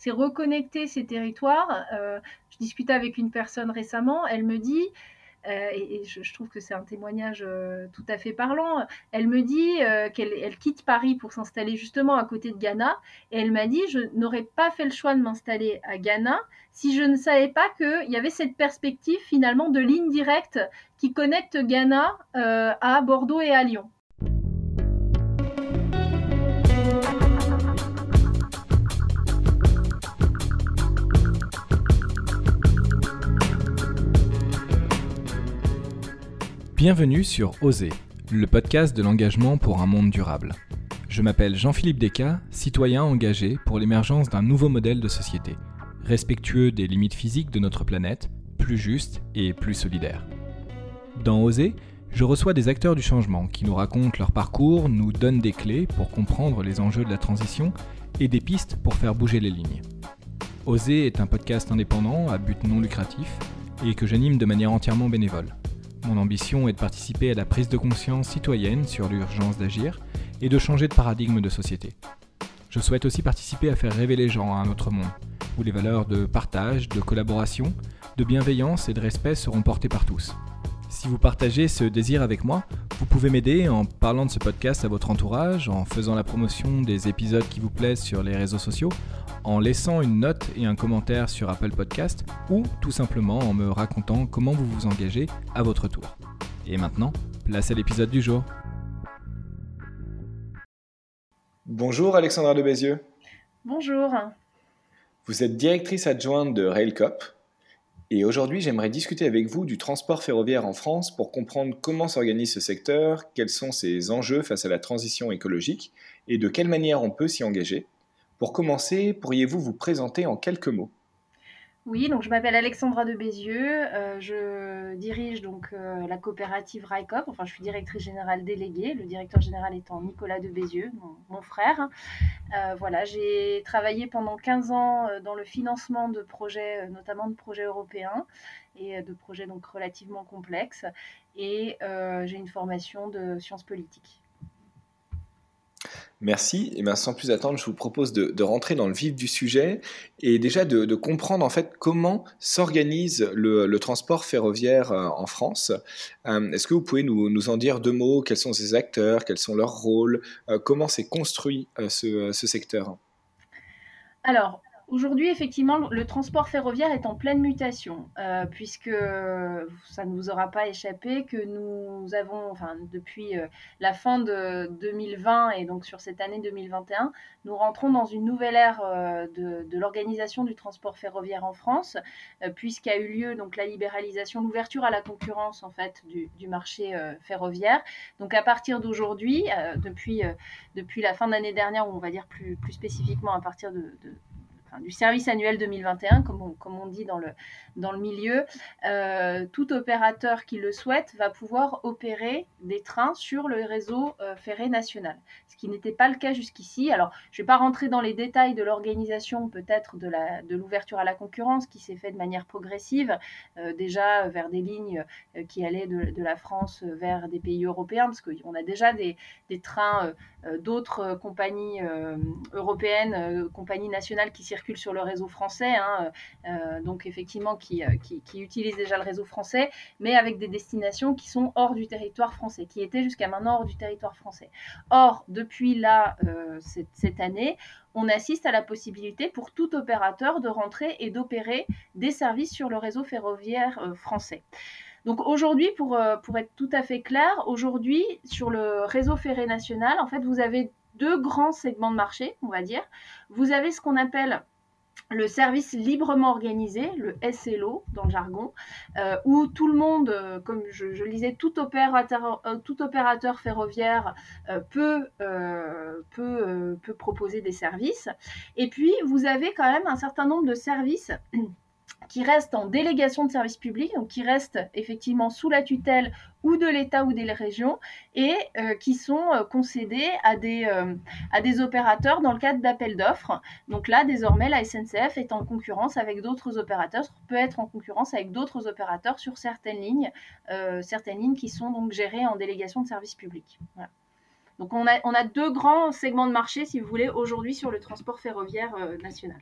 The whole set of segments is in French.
c'est reconnecter ces territoires. je discutais avec une personne récemment, elle me dit, euh, et, je, trouve que c'est un témoignage euh, tout à fait parlant. Elle me dit euh, qu'elle elle quitte Paris pour s'installer justement à côté de Ghana, et elle m'a dit je n'aurais pas fait le choix de m'installer à Ghana si je ne savais pas qu'il y avait cette perspective finalement de ligne directe qui connecte Ghana à Bordeaux et à Lyon. Bienvenue sur Oser, le podcast de l'engagement pour un monde durable. Je m'appelle Jean-Philippe Descas, citoyen engagé pour l'émergence d'un nouveau modèle de société, respectueux des limites physiques de notre planète, plus juste et plus solidaire. Dans Oser, je reçois des acteurs du changement qui nous racontent leur parcours, nous donnent des clés pour comprendre les enjeux de la transition et des pistes pour faire bouger les lignes. Oser est un podcast indépendant à but non lucratif et que j'anime de manière entièrement bénévole. Mon ambition est de participer à la prise de conscience citoyenne sur l'urgence d'agir et de changer de paradigme de société. Je souhaite aussi participer à faire rêver les gens à un autre monde, où les valeurs de partage, de collaboration, de bienveillance et de respect seront portées par tous. Si vous partagez ce désir avec moi, vous pouvez m'aider en parlant de ce podcast à votre entourage, en faisant la promotion des épisodes qui vous plaisent sur les réseaux sociaux, en laissant une note et un commentaire sur Apple Podcast ou tout simplement en me racontant comment vous vous engagez à votre tour. Et maintenant, place à l'épisode du jour. Bonjour Alexandra de Bézieux. Bonjour. Vous êtes directrice adjointe de Railcop. Et aujourd'hui, j'aimerais discuter avec vous du transport ferroviaire en France pour comprendre comment s'organise ce secteur, quels sont ses enjeux face à la transition écologique et de quelle manière on peut s'y engager. Pour commencer, pourriez-vous vous présenter en quelques mots? Oui, donc je m'appelle Alexandra de Bézieux, euh, je dirige donc euh, la coopérative RICOP, enfin je suis directrice générale déléguée, le directeur général étant Nicolas de Bézieux, mon, frère. Euh, voilà, j'ai travaillé pendant 15 ans dans le financement de projets, notamment de projets européens et de projets donc relativement complexes, et j'ai une formation de sciences politiques. Merci. Et bien, sans plus attendre, je vous propose de, rentrer dans le vif du sujet et déjà de, comprendre en fait comment s'organise le, transport ferroviaire euh, en France. Euh, est-ce que vous pouvez nous, en dire deux mots? Quels sont ces acteurs? Quels sont leurs rôles? Euh, Comment s'est construit ce, ce secteur? Alors, Aujourd'hui, effectivement, le transport ferroviaire est en pleine mutation, euh, puisque ça ne vous aura pas échappé que nous avons, enfin, depuis euh, la fin de 2020 et donc sur cette année 2021, nous rentrons dans une nouvelle ère euh, de, l'organisation du transport ferroviaire en France, puisqu'a eu lieu donc la libéralisation, l'ouverture à la concurrence en fait du, marché ferroviaire. Donc à partir d'aujourd'hui, depuis, depuis la fin de l'année dernière, ou on va dire plus, plus spécifiquement à partir de du service annuel 2021, comme on, dit dans le, dans le milieu, euh, tout opérateur qui le souhaite va pouvoir opérer des trains sur le réseau euh, ferré national, ce qui n'était pas le cas jusqu'ici. Alors, je ne vais pas rentrer dans les détails de l'organisation peut-être de l'ouverture de à la concurrence qui s'est fait de manière progressive, euh, déjà vers des lignes qui allaient de, de, la France vers des pays européens, parce qu'on a déjà des, des trains d'autres compagnies européennes, compagnies nationales qui circulent sur le réseau français. Hein, donc, effectivement, euh, qui, qui, utilisent déjà le réseau français, mais avec des destinations qui sont hors du territoire français, qui étaient jusqu'à maintenant hors du territoire français. Or, depuis là, euh, cette, année, on assiste à la possibilité pour tout opérateur de rentrer et d'opérer des services sur le réseau ferroviaire euh, français. Donc aujourd'hui, pour, pour être tout à fait clair, aujourd'hui, sur le réseau ferré national, en fait, vous avez deux grands segments de marché, on va dire. Vous avez ce qu'on appelle le service librement organisé, le SLO dans le jargon, euh, où tout le monde, euh, comme je, le disais, tout opérateur, euh, tout opérateur ferroviaire peut, peut, peut proposer des services. Et puis, vous avez quand même un certain nombre de services qui restent en délégation de service public, donc qui restent effectivement sous la tutelle ou de l'État ou des régions, et euh, qui sont euh, concédés à des, euh, à des opérateurs dans le cadre d'appels d'offres. Donc là, désormais, la SNCF est en concurrence avec d'autres opérateurs, peut être en concurrence avec d'autres opérateurs sur certaines lignes, certaines lignes qui sont donc gérées en délégation de service public. Donc on a, on a deux grands segments de marché, si vous voulez, aujourd'hui sur le transport ferroviaire national.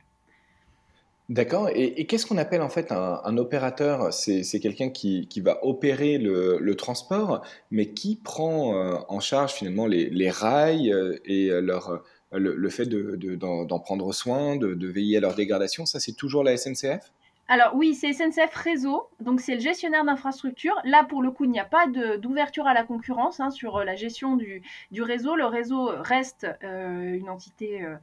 D'accord. Et, qu'est-ce qu'on appelle en fait un, opérateur? C'est quelqu'un qui, va opérer le, transport, mais qui prend euh, en charge finalement les, rails euh, et leur, le, fait d'en prendre soin, de, veiller à leur dégradation? Ça, c'est toujours la SNCF alors oui, c'est SNCF Réseau, donc c'est le gestionnaire d'infrastructure. Là, pour le coup, il n'y a pas d'ouverture à la concurrence hein, sur la gestion du, réseau. Le réseau reste une entité euh,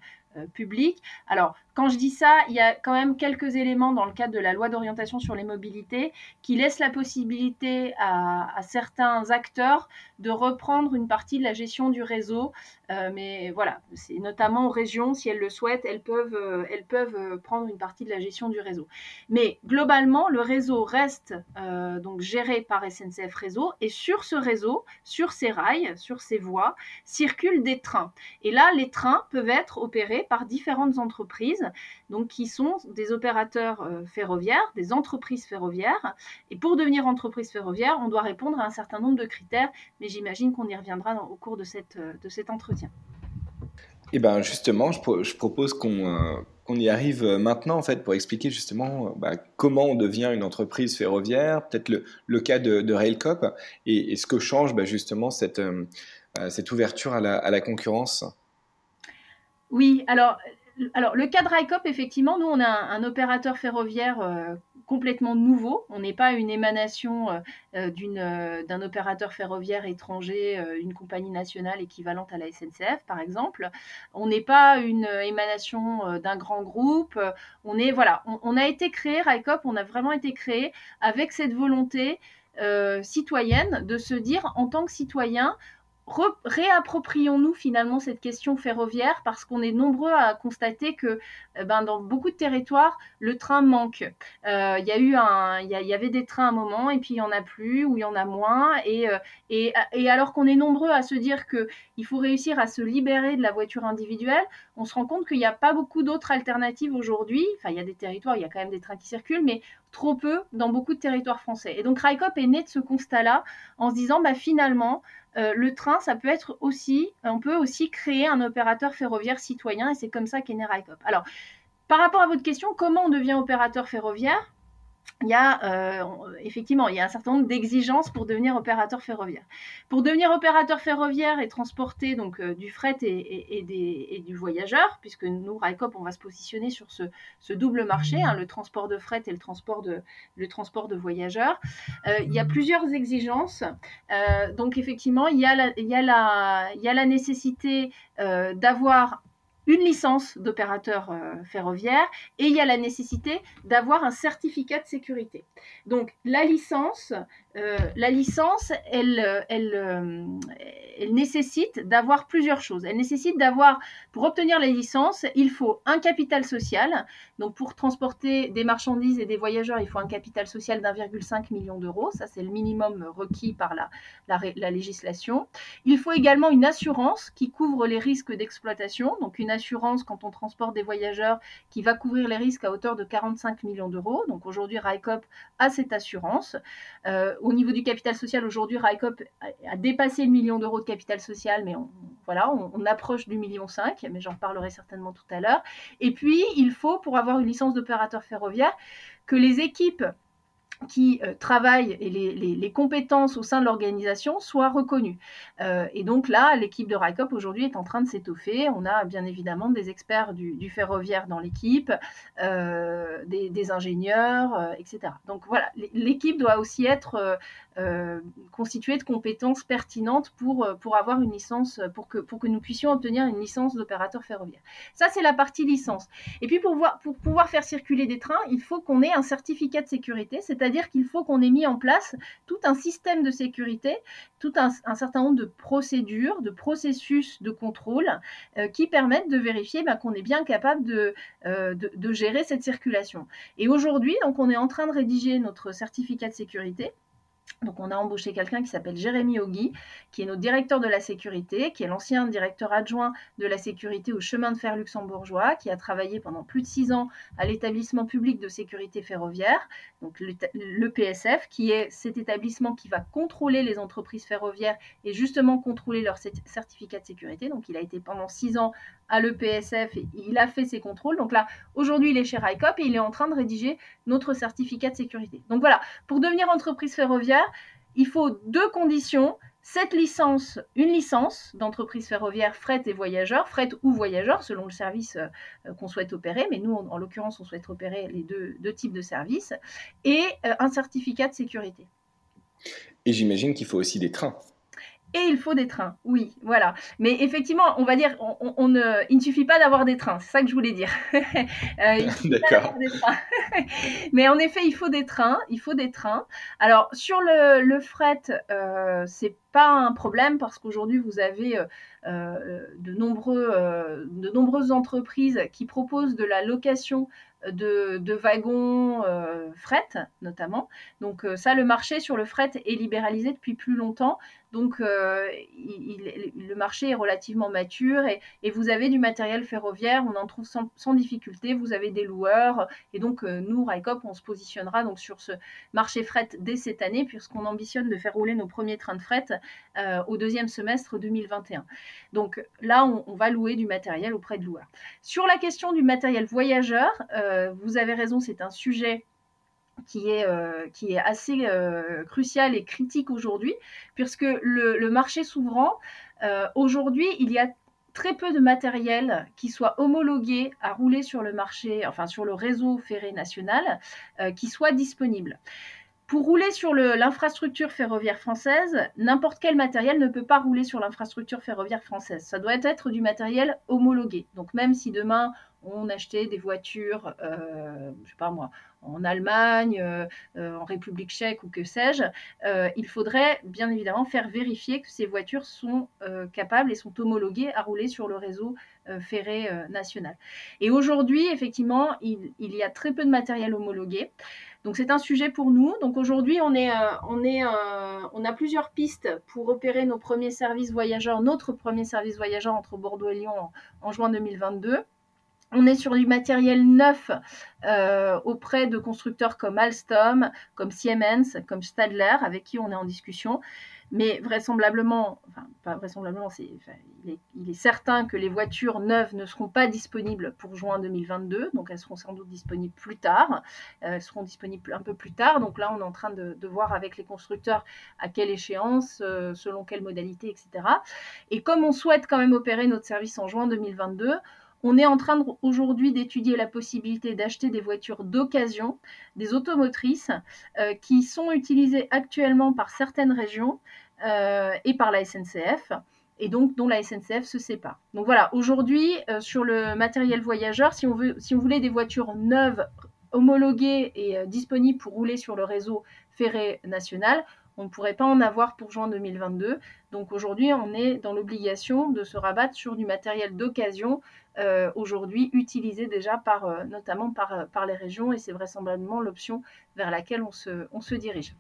public. Alors, quand je dis ça, il y a quand même quelques éléments dans le cadre de la loi d'orientation sur les mobilités qui laissent la possibilité à, certains acteurs de reprendre une partie de la gestion du réseau. Euh, mais voilà, c'est notamment aux régions, si elles le souhaitent, elles peuvent, euh, elles peuvent prendre une partie de la gestion du réseau. Mais globalement, le réseau reste donc géré par SNCF Réseau et sur ce réseau, sur ces rails, sur ces voies, circulent des trains. Et là, les trains peuvent être opérés par différentes entreprises, donc qui sont des opérateurs euh, ferroviaires, des entreprises ferroviaires. Et pour devenir entreprise ferroviaire, on doit répondre à un certain nombre de critères, mais j'imagine qu'on y reviendra au cours de, cette, euh, de cet entretien. Et eh ben justement, je, propose euh, qu'on y arrive maintenant en fait pour expliquer justement bah, comment on devient une entreprise ferroviaire, peut-être le, cas de, Railcop et, ce que change bah, justement cette, cette ouverture à la, à la concurrence. Oui, alors, alors le cadre ICOP, effectivement, nous, on a un, opérateur ferroviaire euh, complètement nouveau. On n'est pas une émanation euh, euh, d'un opérateur ferroviaire étranger, une compagnie nationale équivalente à la SNCF, par exemple. On n'est pas une émanation d'un grand groupe. On est, voilà, on, a été créé, RICOP, on a vraiment été créé avec cette volonté citoyenne de se dire, en tant que citoyen, réapproprions-nous finalement cette question ferroviaire parce qu'on est nombreux à constater que euh, ben, dans beaucoup de territoires, le train manque. Euh, il y a eu un, y, avait des trains à un moment et puis il y en a plus ou il y en a moins et, euh, alors qu'on est nombreux à se dire que il faut réussir à se libérer de la voiture individuelle, on se rend compte qu'il n'y a pas beaucoup d'autres alternatives aujourd'hui. Enfin, il y a des territoires, il y a quand même des trains qui circulent, mais trop peu dans beaucoup de territoires français. Et donc Raikop est né de ce constat-là en se disant, bah, finalement, euh, le train, ça peut être aussi, on peut aussi créer un opérateur ferroviaire citoyen et c'est comme ça qu'est né Raikop. Alors, par rapport à votre question, comment on devient opérateur ferroviaire? Il y a euh, effectivement il y a un certain nombre d'exigences pour devenir opérateur ferroviaire. Pour devenir opérateur ferroviaire et transporter donc euh, du fret et, du voyageur, puisque nous Raikop on va se positionner sur ce, double marché, hein, le transport de fret et le transport de voyageurs, euh, il y a plusieurs exigences. donc effectivement il y a la nécessité d'avoir une licence d'opérateur euh, ferroviaire et il y a la nécessité d'avoir un certificat de sécurité. Donc la licence, euh, la licence, elle, euh, elle nécessite d'avoir plusieurs choses. Elle nécessite d'avoir, pour obtenir la licence, il faut un capital social. Donc pour transporter des marchandises et des voyageurs, il faut un capital social d'1,5 million d'euros. Ça, c'est le minimum requis par la, la, législation. Il faut également une assurance qui couvre les risques d'exploitation. Donc une assurance quand on transporte des voyageurs qui va couvrir les risques à hauteur de 45 millions d'euros. Donc aujourd'hui, RICOP a cette assurance. Euh, au niveau du capital social, aujourd'hui, RICOP a dépassé le million d'euros capital social, mais on, approche du million 5, mais j'en parlerai certainement tout à l'heure. Et puis, il faut, pour avoir une licence d'opérateur ferroviaire, que les équipes qui euh, travaillent et les, compétences au sein de l'organisation soient reconnues. Euh, et donc là, l'équipe de RICOP aujourd'hui est en train de s'étoffer. On a bien évidemment des experts du, ferroviaire dans l'équipe, euh, des, ingénieurs, etc. Donc voilà, l'équipe doit aussi être constituée de compétences pertinentes pour, pour avoir une licence, pour que, pour que nous puissions obtenir une licence d'opérateur ferroviaire. Ça, c'est la partie licence. Et puis pour, voir, pour pouvoir faire circuler des trains, il faut qu'on ait un certificat de sécurité, c'est-à-dire c'est-à-dire qu'il faut qu'on ait mis en place tout un système de sécurité, tout un, certain nombre de procédures, de processus de contrôle euh, qui permettent de vérifier bah, qu'on est bien capable euh, de, de, gérer cette circulation. Et aujourd'hui, donc, on est en train de rédiger notre certificat de sécurité. Donc on a embauché quelqu'un qui s'appelle Jérémy Ogui, qui est notre directeur de la sécurité, qui est l'ancien directeur adjoint de la sécurité au chemin de fer luxembourgeois, qui a travaillé pendant plus de six ans à l'établissement public de sécurité ferroviaire, donc le PSF, qui est cet établissement qui va contrôler les entreprises ferroviaires et justement contrôler leur certificat de sécurité. Donc il a été pendant six ans à l'EPSF et il a fait ses contrôles. Donc là, aujourd'hui, il est chez RICOP et il est en train de rédiger notre certificat de sécurité. Donc voilà, pour devenir entreprise ferroviaire, il faut deux conditions. Cette licence, une licence d'entreprise ferroviaire fret et voyageurs, fret ou voyageurs selon le service euh, qu'on souhaite opérer, mais nous en, l'occurrence on souhaite opérer les deux, types de services, et euh, un certificat de sécurité. Et j'imagine qu'il faut aussi des trains et il faut des trains. Oui, voilà. Mais effectivement, on va dire, on, ne, il ne suffit pas d'avoir des trains. C'est ça que je voulais dire. euh, D'accord. Mais en effet, il faut des trains. Il faut des trains. Alors sur le, le fret, euh, c'est pas un problème parce qu'aujourd'hui vous avez euh, euh, de, nombreux, de nombreuses entreprises qui proposent de la location de, wagons fret notamment. Donc ça, le marché sur le fret est libéralisé depuis plus longtemps. Donc, euh, le marché est relativement mature et, vous avez du matériel ferroviaire, on en trouve sans, difficulté. Vous avez des loueurs et donc euh, nous, RICOP, on se positionnera donc sur ce marché fret dès cette année puisqu'on ambitionne de faire rouler nos premiers trains de fret euh, au deuxième semestre 2021. Donc là, on, va louer du matériel auprès de loueurs. Sur la question du matériel voyageur, vous avez raison, c'est un sujet qui est, euh, qui est assez euh, crucial et critique aujourd'hui, puisque le, marché s'ouvrant, euh, aujourd'hui, il y a très peu de matériel qui soit homologué à rouler sur le marché, enfin sur le réseau ferré national, qui soit disponible. Pour rouler sur l'infrastructure ferroviaire française, n'importe quel matériel ne peut pas rouler sur l'infrastructure ferroviaire française. Ça doit être du matériel homologué. Donc même si demain on achetait des voitures, euh, je sais pas moi, en Allemagne, euh, euh, en République tchèque ou que sais-je, il faudrait bien évidemment faire vérifier que ces voitures sont capables et sont homologuées à rouler sur le réseau ferré national. Et aujourd'hui, effectivement, il, y a très peu de matériel homologué. Donc c'est un sujet pour nous. Donc aujourd'hui, on, a plusieurs pistes pour opérer nos premiers services voyageurs, notre premier service voyageur entre Bordeaux et Lyon en juin 2022. On est sur du matériel neuf euh, auprès de constructeurs comme Alstom, comme Siemens, comme Stadler, avec qui on est en discussion. Mais vraisemblablement, enfin pas vraisemblablement, il, est, certain que les voitures neuves ne seront pas disponibles pour juin 2022, donc elles seront sans doute disponibles plus tard. Euh, elles seront disponibles un peu plus tard. Donc là, on est en train de, voir avec les constructeurs à quelle échéance, euh, selon quelle modalité, etc. Et comme on souhaite quand même opérer notre service en juin 2022, on est en train aujourd'hui d'étudier la possibilité d'acheter des voitures d'occasion, des automotrices, euh, qui sont utilisées actuellement par certaines régions euh, et par la SNCF, et donc dont la SNCF se sépare. Donc voilà, aujourd'hui, euh, sur le matériel voyageur, si on, veut, si on voulait des voitures neuves, homologuées et disponibles pour rouler sur le réseau ferré national, on ne pourrait pas en avoir pour juin 2022. Donc aujourd'hui, on est dans l'obligation de se rabattre sur du matériel d'occasion, euh, aujourd'hui utilisé déjà par, euh, notamment par, euh, par les régions, et c'est vraisemblablement l'option vers laquelle on se, on se dirige.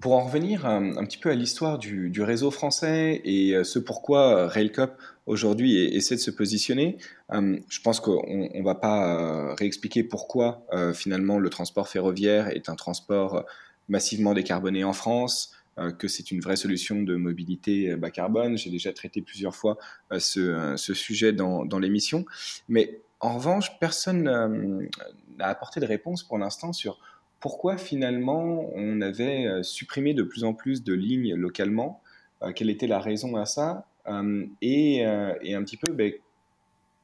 Pour en revenir un, petit peu à l'histoire du, réseau français et ce pourquoi Railcop aujourd'hui essaie de se positionner, je pense qu'on ne va pas réexpliquer pourquoi finalement le transport ferroviaire est un transport massivement décarboné en France, euh, que c'est une vraie solution de mobilité euh, bas carbone. J'ai déjà traité plusieurs fois euh, ce, sujet dans, dans l'émission. Mais en revanche, personne n'a apporté de réponse pour l'instant sur pourquoi finalement on avait supprimé de plus en plus de lignes localement, quelle était la raison à ça, et, un petit peu ben,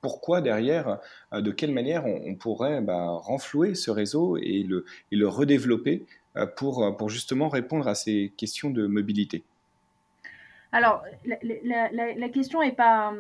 pourquoi derrière, de quelle manière on, pourrait bah, renflouer ce réseau et le, redévelopper pour, euh, pour justement répondre à ces questions de mobilité Alors, la, question n'est pas,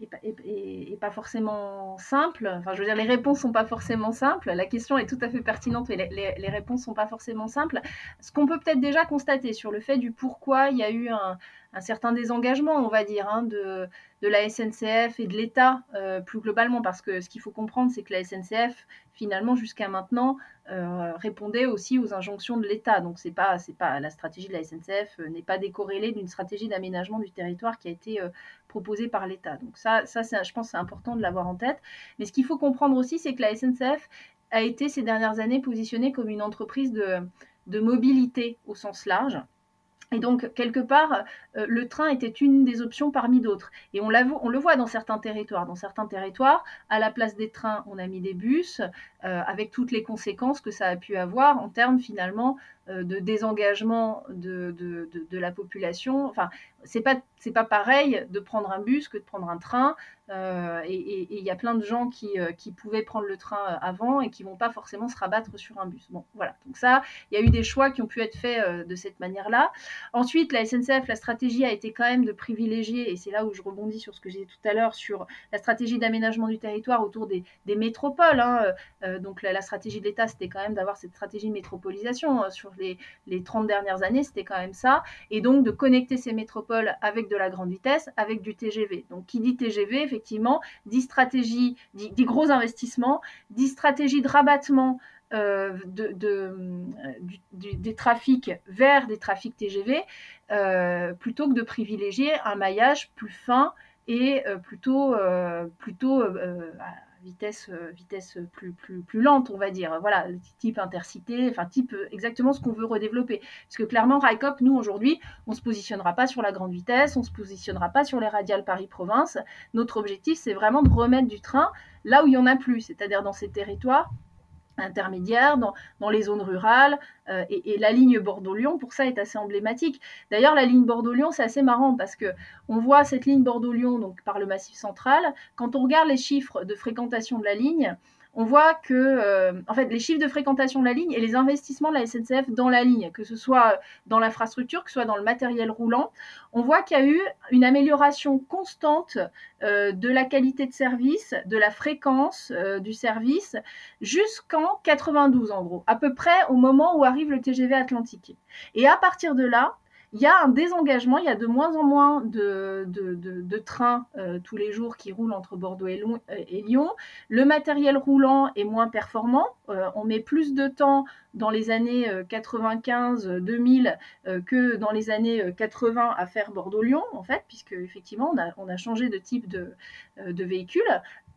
est, pas forcément simple. Enfin, je veux dire, les réponses sont pas forcément simples. La question est tout à fait pertinente, mais les, les réponses sont pas forcément simples. Ce qu'on peut peut-être déjà constater sur le fait du pourquoi il y a eu un, un certain désengagement, on va dire, hein, de, la SNCF et de l'État euh, plus globalement, parce que ce qu'il faut comprendre, c'est que la SNCF, finalement, jusqu'à maintenant, euh, répondait aussi aux injonctions de l'État. Donc, c'est pas, c'est la stratégie de la SNCF n'est pas décorrélée d'une stratégie d'aménagement du territoire qui a été proposée par l'État. Donc ça, ça je pense, c'est important de l'avoir en tête. Mais ce qu'il faut comprendre aussi, c'est que la SNCF a été ces dernières années positionnée comme une entreprise de, de mobilité au sens large. Et donc, quelque part, euh, le train était une des options parmi d'autres. Et on, on, le voit dans certains territoires. Dans certains territoires, à la place des trains, on a mis des bus, avec toutes les conséquences que ça a pu avoir en termes finalement euh, de désengagement de, de, de, la population. Enfin, c'est pas pas pareil de prendre un bus que de prendre un train. Euh, et il y a plein de gens qui, qui, pouvaient prendre le train avant et qui vont pas forcément se rabattre sur un bus. Bon, voilà. Donc ça, il y a eu des choix qui ont pu être faits de cette manière-là. Ensuite, la SNCF, la stratégie a été quand même de privilégier, et c'est là où je rebondis sur ce que j'ai dit tout à l'heure, sur la stratégie d'aménagement du territoire autour des, des métropoles. Hein, euh, donc la, stratégie de l'État, c'était quand même d'avoir cette stratégie de métropolisation. Hein, sur les, les 30 dernières années, c'était quand même ça. Et donc de connecter ces métropoles avec de la grande vitesse, avec du TGV. Donc qui dit TGV, effectivement, dit stratégie, dit, gros investissements, dit stratégie de rabattement euh, de, euh, des trafics vers des trafics TGV, plutôt que de privilégier un maillage plus fin et plutôt, plutôt vitesse, euh, vitesse plus, plus, plus lente, on va dire. Voilà, type intercité, enfin type euh, exactement ce qu'on veut redévelopper. Parce que clairement, RICOP, nous aujourd'hui, on ne se positionnera pas sur la grande vitesse, on ne se positionnera pas sur les radiales Paris-Province. Notre objectif, c'est vraiment de remettre du train là où il n'y en a plus, c'est-à-dire dans ces territoires intermédiaires, dans, les zones rurales, euh, et, la ligne Bordeaux-Lyon, pour ça, est assez emblématique. D'ailleurs, la ligne Bordeaux-Lyon, c'est assez marrant parce que on voit cette ligne Bordeaux-Lyon donc par le Massif central. Quand on regarde les chiffres de fréquentation de la ligne, on voit que, euh, en les chiffres de fréquentation de la ligne et les investissements de la SNCF dans la ligne, que ce soit dans l'infrastructure, que ce soit dans le matériel roulant, on voit qu'il y a eu une amélioration constante euh, de la qualité de service, de la fréquence euh, du service, jusqu'en 92 en gros, à peu près au moment où arrive le TGV Atlantique. Et à partir de là, il y a un désengagement, il y a de moins en moins de, trains euh, tous les jours qui roulent entre Bordeaux et, Lyon. Le matériel roulant est moins performant. Euh, on met plus de temps dans les années 95-2000 euh, que dans les années 80 à faire Bordeaux-Lyon, en fait, puisque effectivement, on a, changé de type de, de véhicule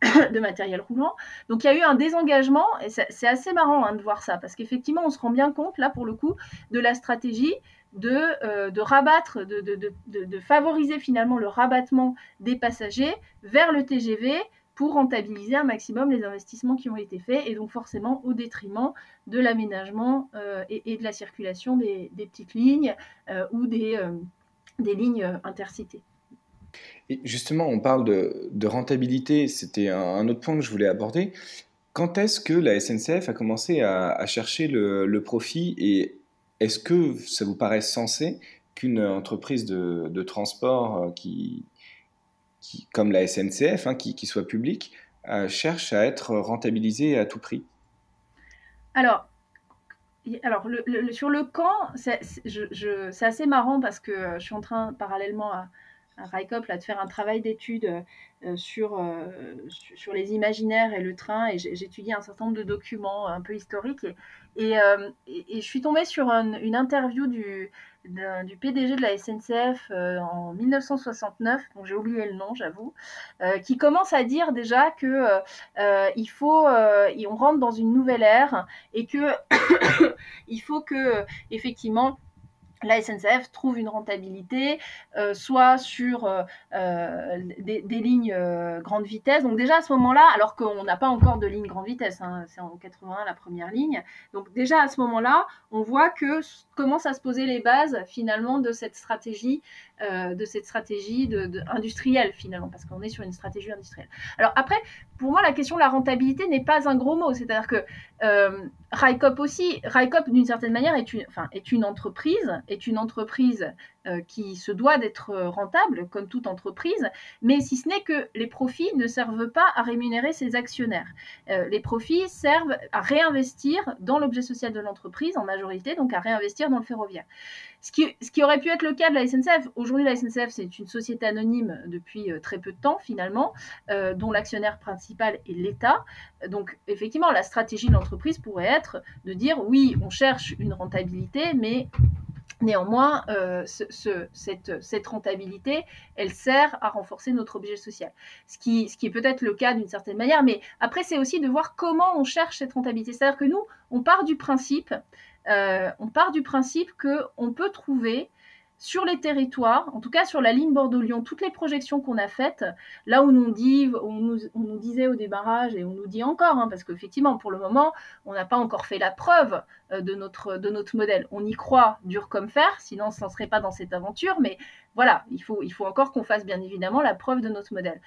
de matériel roulant. Donc il y a eu un désengagement, et c'est assez marrant hein, de voir ça, parce qu'effectivement, on se rend bien compte, là, pour le coup, de la stratégie de, euh, de rabattre, de, favoriser finalement le rabattement des passagers vers le TGV pour rentabiliser un maximum les investissements qui ont été faits et donc forcément au détriment de l'aménagement euh, et, de la circulation des, petites lignes euh, ou des, lignes intercités. Et justement, on parle de, rentabilité, c'était un, autre point que je voulais aborder. Quand est-ce que la SNCF a commencé à, à chercher le, le, profit et est-ce que ça vous paraît sensé qu'une entreprise de, transport euh, qui, comme la SNCF, hein, qui, soit publique, euh, cherche à être rentabilisée à tout prix? Alors, alors sur le camp, c'est assez marrant parce que je suis en train, parallèlement à, RICOP là, de faire un travail d'étude euh, sur, euh, sur les imaginaires et le train. Et j'étudie un certain nombre de documents un peu historiques. Et, et, euh, je suis tombée sur une interview du, PDG de la SNCF en 1969, dont j'ai oublié le nom, j'avoue, qui commence à dire déjà que faut, on rentre dans une nouvelle ère et que il faut que effectivement la SNCF trouve une rentabilité, euh, soit sur euh, euh, des, lignes grande vitesse. Donc déjà à ce moment-là, alors qu'on n'a pas encore de ligne grande vitesse, hein, c'est en 81 la première ligne. Donc déjà à ce moment-là, on voit que commencent à se poser les bases finalement de cette stratégie, de cette stratégie industrielle finalement, parce qu'on est sur une stratégie industrielle. Alors après, pour moi, la question de la rentabilité n'est pas un gros mot. C'est-à-dire que euh, RICOP aussi, RICOP d'une certaine manière est une, entreprise, est une entreprise euh, qui se doit d'être rentable, comme toute entreprise, mais si ce n'est que les profits ne servent pas à rémunérer ses actionnaires. les profits servent à réinvestir dans l'objet social de l'entreprise en majorité, donc à réinvestir dans le ferroviaire. Ce qui, ce qui, aurait pu être le cas de la SNCF. Aujourd'hui, la SNCF, c'est une société anonyme depuis très peu de temps, finalement, dont l'actionnaire principal est l'État. Donc, effectivement, la stratégie de l'entreprise pourrait être de dire oui, on cherche une rentabilité, mais Néanmoins, euh, cette, rentabilité, elle sert à renforcer notre objet social. Ce qui, est peut-être le cas d'une certaine manière, mais après, c'est aussi de voir comment on cherche cette rentabilité. C'est-à-dire que nous, on part du principe, euh, on part du principe qu'on peut trouver sur les territoires, en tout cas sur la ligne Bordeaux-Lyon, toutes les projections qu'on a faites, là où on, dit, on, nous, disait au débarrage, et on nous dit encore, hein, parce qu'effectivement, pour le moment, on n'a pas encore fait la preuve euh, de, notre, modèle. On y croit dur comme fer, sinon ça ne serait pas dans cette aventure, mais voilà, il faut, il faut encore qu'on fasse bien évidemment la preuve de notre modèle.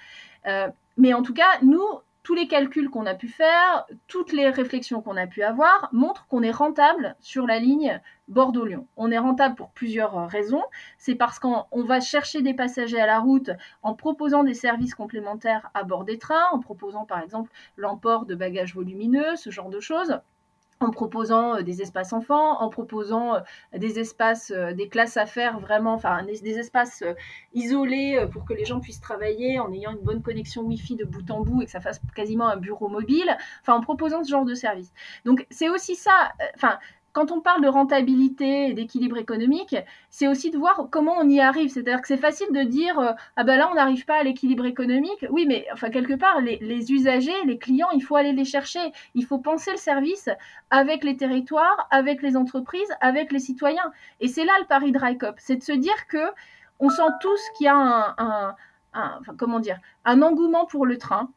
Euh, mais en tout cas, nous, tous les calculs qu'on a pu faire, toutes les réflexions qu'on a pu avoir montrent qu'on est rentable sur la ligne Bordeaux-Lyon. On est rentable pour plusieurs raisons. C'est parce qu'on va chercher des passagers à la route en proposant des services complémentaires à bord des trains, en proposant par exemple l'emport de bagages volumineux, ce genre de choses en proposant euh, des espaces enfants, en proposant euh, des espaces, euh, des classes à faire vraiment, enfin des, espaces isolés pour que les gens puissent travailler en ayant une bonne connexion Wi-Fi de bout en bout et que ça fasse quasiment un bureau mobile, enfin en proposant ce genre de service. Donc c'est aussi ça, enfin quand on parle de rentabilité et d'équilibre économique, c'est aussi de voir comment on y arrive. C'est-à-dire que c'est facile de dire euh, ah ben là on n'arrive pas à l'équilibre économique. Oui, mais enfin quelque part les, usagers, les clients, il faut aller les chercher. Il faut penser le service avec les territoires, avec les entreprises, avec les citoyens. Et c'est là le pari de RICOP, c'est de se dire que on sent tous qu'il y a un, comment dire un engouement pour le train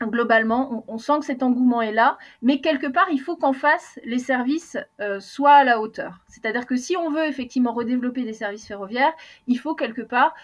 globalement, on, sent que cet engouement est là, mais quelque part, il faut qu'en face, les services euh, soient à la hauteur. C'est-à-dire que si on veut effectivement redévelopper des services ferroviaires, il faut quelque part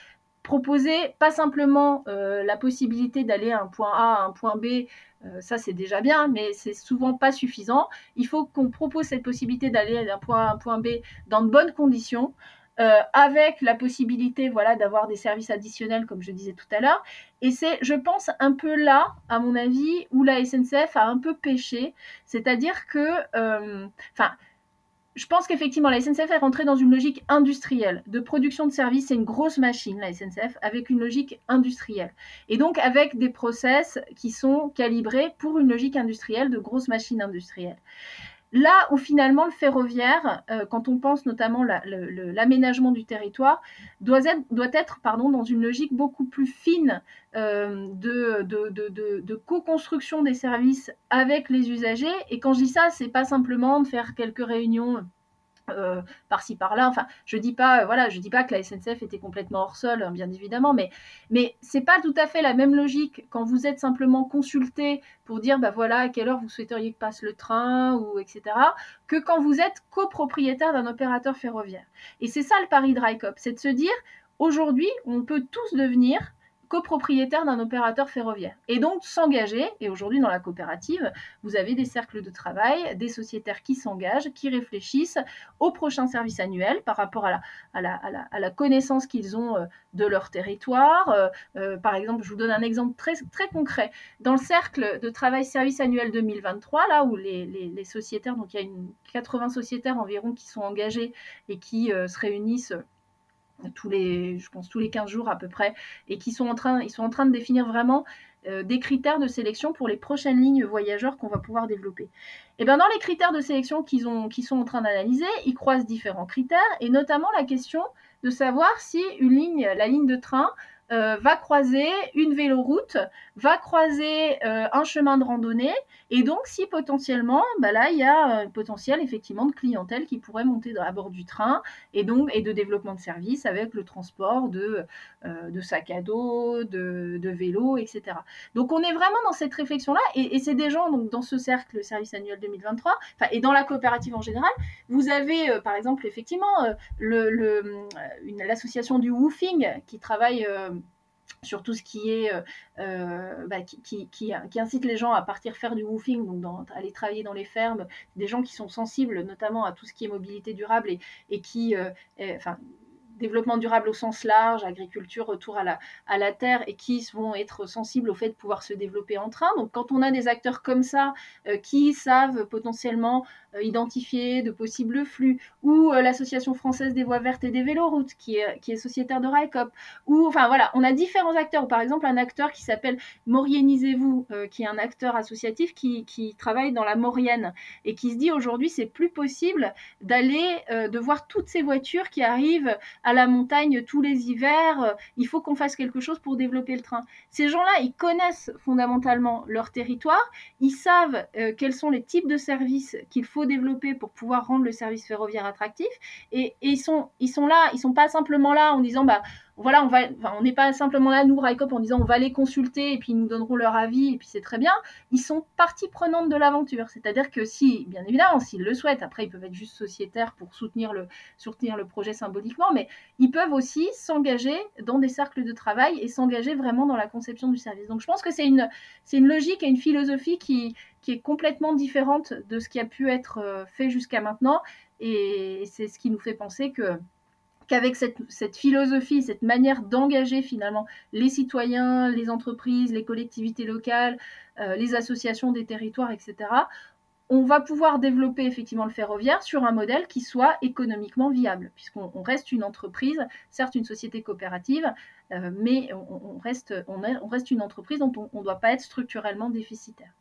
proposer pas simplement euh, la possibilité d'aller à un point A à un point B, euh, ça c'est déjà bien, mais c'est souvent pas suffisant. Il faut qu'on propose cette possibilité d'aller d'un point A à un point B dans de bonnes conditions. Euh, avec la possibilité voilà, d'avoir des services additionnels, comme je disais tout à l'heure. Et c'est, je pense, un peu là, à mon avis, où la SNCF a un peu pêché. C'est-à-dire que, euh, enfin, je pense qu'effectivement, la SNCF est rentrée dans une logique industrielle de production de services. C'est une grosse machine, la SNCF, avec une logique industrielle. Et donc, avec des process qui sont calibrés pour une logique industrielle de grosses machines industrielles. Là où finalement le ferroviaire, euh, quand on pense notamment l'aménagement du territoire, doit être, dans une logique beaucoup plus fine euh, de, de co-construction des services avec les usagers. Et quand je dis ça, c'est pas simplement de faire quelques réunions euh, par-ci par-là. Enfin, je dis pas, voilà, je dis pas que la SNCF était complètement hors sol, hein, bien évidemment, mais mais c'est pas tout à fait la même logique quand vous êtes simplement consulté pour dire, bah voilà, à quelle heure vous souhaiteriez que passe le train ou etc. Que quand vous êtes copropriétaire d'un opérateur ferroviaire. Et c'est ça le pari de RICOP, c'est de se dire, aujourd'hui, on peut tous devenir copropriétaire d'un opérateur ferroviaire. Et donc s'engager, et aujourd'hui dans la coopérative, vous avez des cercles de travail, des sociétaires qui s'engagent, qui réfléchissent au prochain service annuel par rapport à la, connaissance qu'ils ont euh, de leur territoire. Euh, euh, par exemple, je vous donne un exemple très, concret. Dans le cercle de travail service annuel 2023, là où les, les, sociétaires, donc il y a une 80 sociétaires environ qui sont engagés et qui se réunissent tous les, je pense tous les 15 jours à peu près, et qui sont en train, ils sont en train de définir vraiment euh, des critères de sélection pour les prochaines lignes voyageurs qu'on va pouvoir développer. Et bien dans les critères de sélection qu'ils qu'ils sont en train d'analyser, ils croisent différents critères, et notamment la question de savoir si une ligne, la ligne de train, euh, va croiser une véloroute, va croiser euh, un chemin de randonnée, et donc si potentiellement, bah là il y a un potentiel effectivement de clientèle qui pourrait monter à bord du train, et donc et de développement de services avec le transport de, euh, sacs à dos, de, vélos, etc. Donc on est vraiment dans cette réflexion-là, et, c'est des gens donc dans ce cercle, le service annuel 2023, et dans la coopérative en général, vous avez par exemple effectivement l'association du woofing qui travaille sur tout ce qui est euh, euh, bah, qui, incite les gens à partir faire du woofing, donc dans, aller travailler dans les fermes, des gens qui sont sensibles notamment à tout ce qui est mobilité durable et, qui, euh, enfin, développement durable au sens large, agriculture, retour à la, à la terre, et qui vont être sensibles au fait de pouvoir se développer en train. Donc quand on a des acteurs comme ça qui savent potentiellement identifier de possibles flux, ou l'Association française des voies vertes et des véloroutes, qui est, qui est sociétaire de RICOP, ou enfin voilà, on a différents acteurs, par exemple un acteur qui s'appelle Maurienisez-vous, qui est un acteur associatif qui, qui, travaille dans la Maurienne, et qui se dit aujourd'hui c'est plus possible d'aller, de voir toutes ces voitures qui arrivent à la montagne tous les hivers, il faut qu'on fasse quelque chose pour développer le train. Ces gens-là, ils connaissent fondamentalement leur territoire, ils savent quels sont les types de services qu'il faut développer pour pouvoir rendre le service ferroviaire attractif, et, et ils, sont, ils sont là, ils sont pas simplement là en disant bah voilà, on n'est pas simplement là, nous, RICOP, en disant on va les consulter et puis ils nous donneront leur avis et puis c'est très bien. Ils sont partie prenante de l'aventure. C'est-à-dire que si, bien évidemment, s'ils le souhaitent, après ils peuvent être juste sociétaires pour soutenir le, soutenir le projet symboliquement, mais ils peuvent aussi s'engager dans des cercles de travail et s'engager vraiment dans la conception du service. Donc je pense que c'est une, c'est une logique et une philosophie qui, qui est complètement différente de ce qui a pu être euh, fait jusqu'à maintenant. Et c'est ce qui nous fait penser que qu'avec cette, philosophie, cette manière d'engager finalement les citoyens, les entreprises, les collectivités locales, euh, les associations des territoires, etc., on va pouvoir développer effectivement le ferroviaire sur un modèle qui soit économiquement viable, puisqu'on reste une entreprise, certes une société coopérative, euh, mais on, reste, on, reste une entreprise dont on ne doit pas être structurellement déficitaire.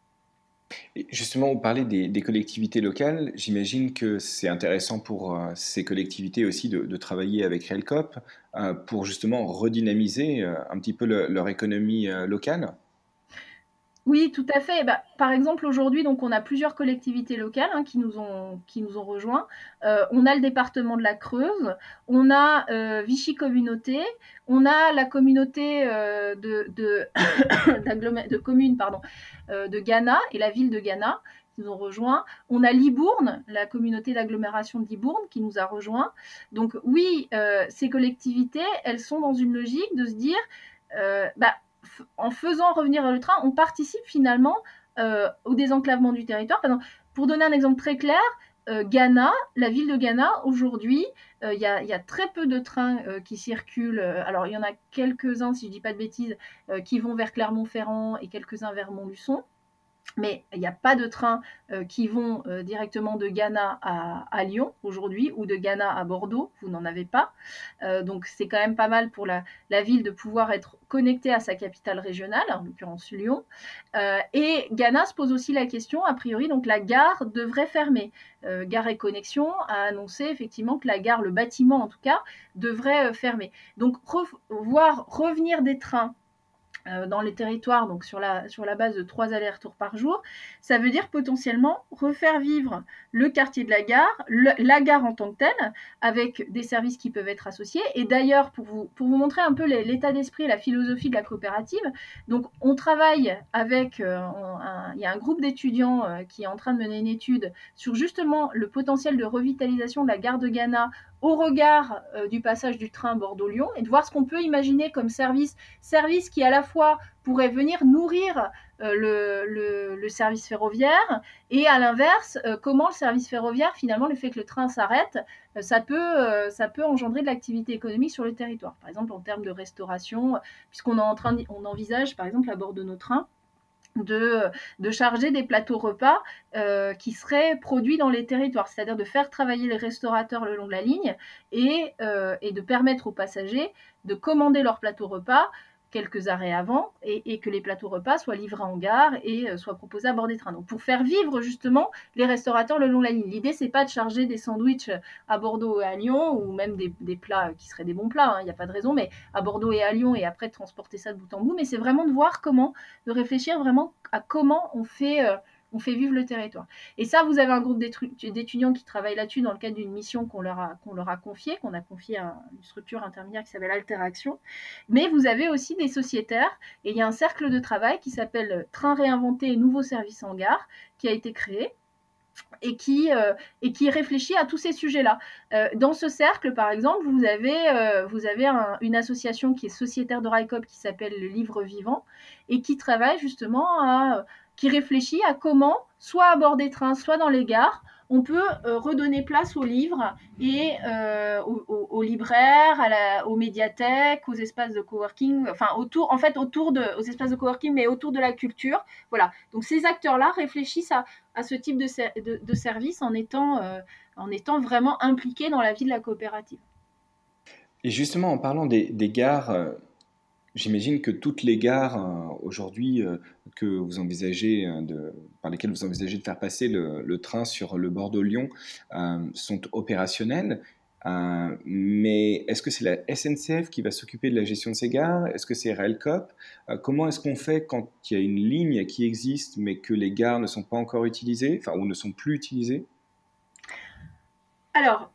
Justement, vous parlez des, collectivités locales. J'imagine que c'est intéressant pour euh, ces collectivités aussi de, travailler avec Railcop euh, pour justement redynamiser euh, un petit peu leur économie locale. Oui, tout à fait. Bah, par exemple, aujourd'hui, donc on a plusieurs collectivités locales hein, qui, nous ont, qui nous ont rejoints. Euh, on a le département de la Creuse, on a euh, Vichy Communauté, on a la communauté euh, de, de, communes pardon, de Ghana et la ville de Ghana qui nous ont rejoints. On a Libourne, la communauté d'agglomération de Libourne qui nous a rejoints. Donc oui, ces collectivités, elles sont dans une logique de se dire, bah, en faisant revenir le train, on participe finalement euh, au désenclavement du territoire. pour donner un exemple très clair, euh, Ghana, la ville de Ghana, aujourd'hui, euh, il y, a très peu de trains qui circulent. Alors, il y en a quelques-uns, si je ne dis pas de bêtises, qui vont vers Clermont-Ferrand et quelques-uns vers Montluçon mais il n'y a pas de trains euh, qui vont euh, directement de Ghana à, Lyon aujourd'hui ou de Ghana à Bordeaux, vous n'en avez pas. Euh, donc c'est quand même pas mal pour la, ville de pouvoir être connectée à sa capitale régionale, en l'occurrence Lyon. et Ghana se pose aussi la question, a priori, donc la gare devrait fermer. gare et Connexion a annoncé effectivement que la gare, le bâtiment en tout cas, devrait fermer. Donc voir revenir des trains dans les territoires, donc sur la, base de trois allers-retours par jour, ça veut dire potentiellement refaire vivre le quartier de la gare, la gare en tant que telle, avec des services qui peuvent être associés. Et d'ailleurs, pour vous, montrer un peu l'état d'esprit la philosophie de la coopérative, donc on travaille avec, euh, il y a un groupe d'étudiants euh, qui est en train de mener une étude sur justement le potentiel de revitalisation de la gare de Ghana au regard euh, du passage du train Bordeaux-Lyon et de voir ce qu'on peut imaginer comme service, service qui à la fois pourrait venir nourrir euh, le, service ferroviaire et à l'inverse, euh, comment le service ferroviaire, finalement, le fait que le train s'arrête, ça, peut, ça peut engendrer de l'activité économique sur le territoire. Par exemple, en termes de restauration, puisqu'on on envisage, par exemple, à bord de nos trains, de, charger des plateaux repas euh, qui seraient produits dans les territoires, c'est-à-dire de faire travailler les restaurateurs le long de la ligne et, euh, et de permettre aux passagers de commander leur plateau repas quelques arrêts avant et, que les plateaux repas soient livrés en gare et euh, soient proposés à bord des trains. Donc pour faire vivre justement les restaurateurs le long de la ligne. L'idée c'est pas de charger des sandwichs à Bordeaux et à Lyon ou même des, plats qui seraient des bons plats, il hein, n'y a pas de raison, mais à Bordeaux et à Lyon et après de transporter ça de bout en bout. Mais c'est vraiment de voir comment, de réfléchir vraiment à comment on fait euh, on fait vivre le territoire. Et ça, vous avez un groupe d'étudiants qui travaillent là-dessus dans le cadre d'une mission qu'on leur a, confiée, qu'on a confiée à une structure intermédiaire qui s'appelle Alteraction. Mais vous avez aussi des sociétaires, et il y a un cercle de travail qui s'appelle Train réinventé et nouveaux services en gare, qui a été créé et qui, euh, et qui réfléchit à tous ces sujets-là. Euh, dans ce cercle, par exemple, vous avez, euh, une association qui est sociétaire de RICOP qui s'appelle le Livre Vivant et qui travaille justement à qui réfléchit à comment, soit à bord des trains, soit dans les gares, on peut redonner place aux livres et aux, libraires, aux médiathèques, aux espaces de coworking, enfin autour, en fait autour de, aux espaces de coworking, mais autour de la culture. Voilà. Donc ces acteurs-là réfléchissent à, ce type de, service en étant, en étant vraiment impliqués dans la vie de la coopérative. Et justement, en parlant des, gares, euh, j'imagine que toutes les gares euh, aujourd'hui euh, que vous envisagez de, par lesquelles vous envisagez de faire passer le, train sur le bord de Lyon sont opérationnelles. mais est-ce que c'est la SNCF qui va s'occuper de la gestion de ces gares? Est-ce que c'est Railcop Comment est-ce qu'on fait quand il y a une ligne qui existe mais que les gares ne sont pas encore utilisées, enfin ou ne sont plus utilisées? Alors,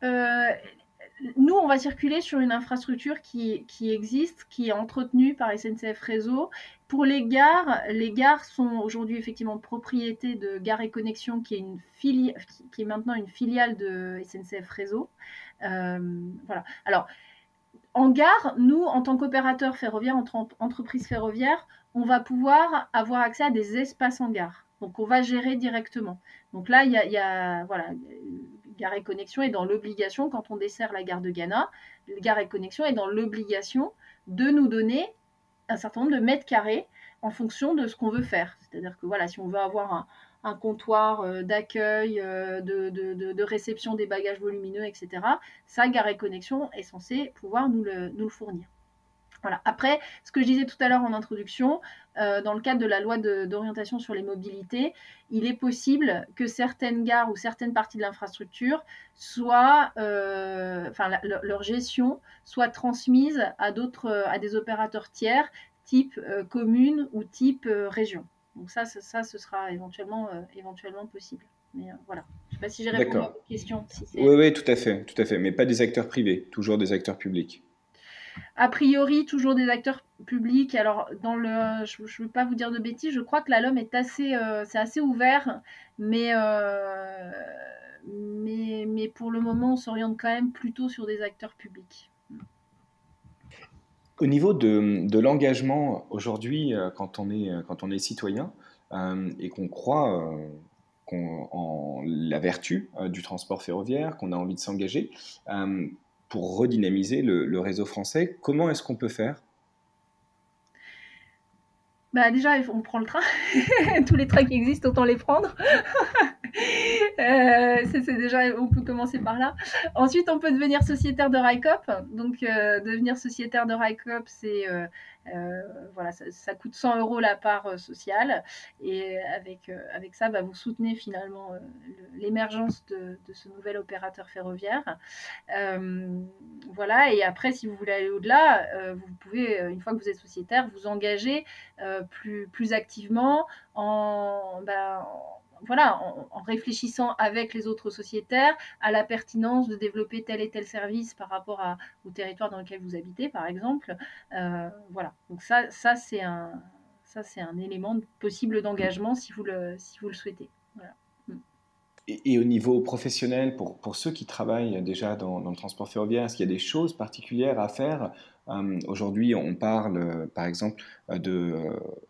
nous, on va circuler sur une infrastructure qui, existe, qui est entretenue par SNCF Réseau. Pour les gares, les gares sont aujourd'hui effectivement propriété de Gare et Connexion, qui est, une qui, est maintenant une filiale de SNCF Réseau. Euh, voilà. Alors, en gare, nous, en tant qu'opérateur ferroviaire, en tant ferroviaire, on va pouvoir avoir accès à des espaces en gare. Donc, on va gérer directement. Donc là, il y a, y a voilà, Gare et Connexion est dans l'obligation, quand on dessert la gare de Ghana, Gare et Connexion est dans l'obligation de nous donner un certain nombre de mètres carrés en fonction de ce qu'on veut faire. C'est-à-dire que voilà, si on veut avoir un, comptoir euh, d'accueil, euh, de, réception des bagages volumineux, etc., ça, Gare et Connexion est censé pouvoir nous le fournir. Voilà. Après, ce que je disais tout à l'heure en introduction, euh, dans le cadre de la loi d'orientation sur les mobilités, il est possible que certaines gares ou certaines parties de l'infrastructure soient, euh, enfin, leur gestion soit transmise à d'autres, à des opérateurs tiers, type euh, commune ou type région. Donc ça, ça, ce sera éventuellement, éventuellement possible. Mais voilà. Je ne sais pas si j'ai répondu à votre question. oui, oui, tout à fait, tout à fait. Mais pas des acteurs privés, toujours des acteurs publics. A priori, toujours des acteurs publics. Alors, dans le, je ne veux pas vous dire de bêtises, je crois que la LOM est assez, euh, c'est assez ouvert, mais, euh, mais, mais pour le moment, on s'oriente quand même plutôt sur des acteurs publics. Au niveau de, de l'engagement aujourd'hui, euh, quand, on est, quand on est citoyen et qu'on croit en la vertu du transport ferroviaire, qu'on a envie de s'engager, pour redynamiser le, réseau français. Comment est-ce qu'on peut faire? Bah déjà, on prend le train. Tous les trains qui existent, autant les prendre. Euh, c'est déjà, on peut commencer par là. Ensuite, on peut devenir sociétaire de RICOP. Donc, euh, devenir sociétaire de RICOP, c'est euh, voilà, ça, coûte 100 euros la part sociale. Et avec, avec ça, bah, vous soutenez finalement l'émergence de, ce nouvel opérateur ferroviaire. voilà. Et après, si vous voulez aller au-delà, vous pouvez, une fois que vous êtes sociétaire, vous engager plus, plus activement en, bah, voilà, en, réfléchissant avec les autres sociétaires à la pertinence de développer tel et tel service par rapport au territoire dans lequel vous habitez, par exemple. Euh, voilà, donc ça, ça c'est un, un élément possible d'engagement si vous le, si vous le souhaitez. Mm. Et, au niveau professionnel, pour, pour, ceux qui travaillent déjà dans, le transport ferroviaire, est-ce qu'il y a des choses particulières à faire? Euh, Aujourd'hui, on parle, par exemple, de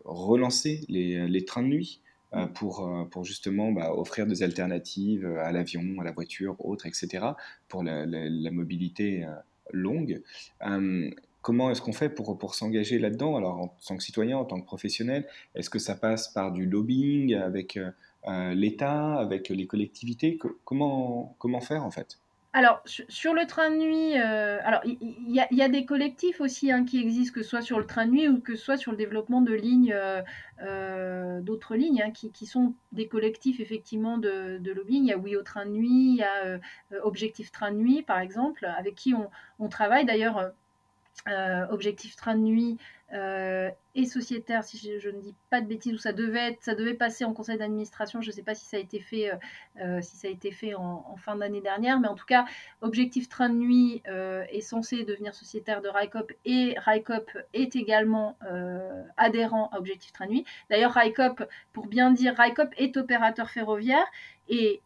relancer les, les trains de nuit. Euh, pour, euh, pour justement bah, offrir des alternatives à l'avion, à la voiture, autres, etc., pour la, mobilité euh, longue. comment est-ce qu'on fait pour, s'engager là-dedans? Alors, en tant que citoyen, en tant que professionnel, est-ce que ça passe par du lobbying avec l'État, avec les collectivités? Comment faire en fait? Alors, sur le train de nuit, euh, alors il y, a des collectifs aussi hein, qui existent, que ce soit sur le train de nuit ou que ce soit sur le développement de lignes, euh, euh, d'autres lignes, hein, qui, sont des collectifs effectivement de, lobbying. Il y a Oui au train de nuit, il y a Objectif Train de nuit, par exemple, avec qui on, on travaille. D'ailleurs, Objectif Train de nuit euh, et sociétaire, si je, ne dis pas de bêtises, où ça devait, ça devait passer en conseil d'administration. Je ne sais pas si ça a été fait, euh, euh, si ça a été fait en, fin d'année dernière, mais en tout cas, Objectif Train de Nuit est censé devenir sociétaire de RICOP et RICOP est également adhérent à Objectif Train de Nuit. D'ailleurs, RICOP, pour bien dire, RICOP est opérateur ferroviaire et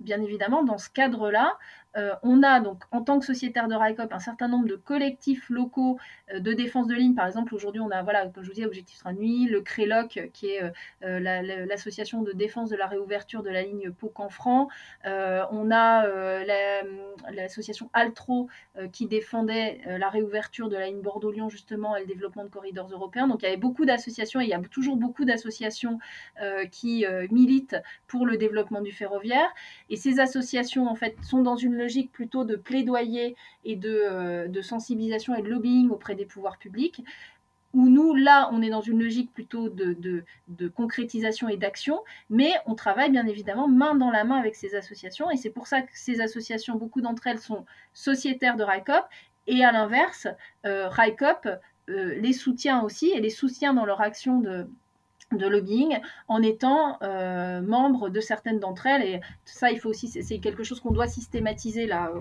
bien évidemment, dans ce cadre-là, euh, on a donc en tant que sociétaire de RICOP un certain nombre de collectifs locaux euh, de défense de ligne. Par exemple, aujourd'hui, on a, voilà, comme je vous disais, Objectif Train Nuit, le CRELOC, qui est l'association de défense de la réouverture de la ligne Pau-Canfranc. on a l'association Altro qui défendait la réouverture de la ligne Bordeaux-Lyon, justement, et le développement de corridors européens. Donc, il y avait beaucoup d'associations, et il y a toujours beaucoup d'associations qui militent pour le développement du ferroviaire. Et ces associations, en fait, sont dans une logique plutôt de plaidoyer et de, euh, de sensibilisation et de lobbying auprès des pouvoirs publics où nous, là, on est dans une logique plutôt de, de, de concrétisation et d'action, mais on travaille bien évidemment main dans la main avec ces associations, et c'est pour ça que ces associations, beaucoup d'entre elles sont sociétaires de RICOP, et à l'inverse, euh, euh, les soutient aussi, et les soutient dans leur action de, de lobbying en étant euh, membre de certaines d'entre elles. Et ça, il faut aussi, c'est quelque chose qu'on doit systématiser là.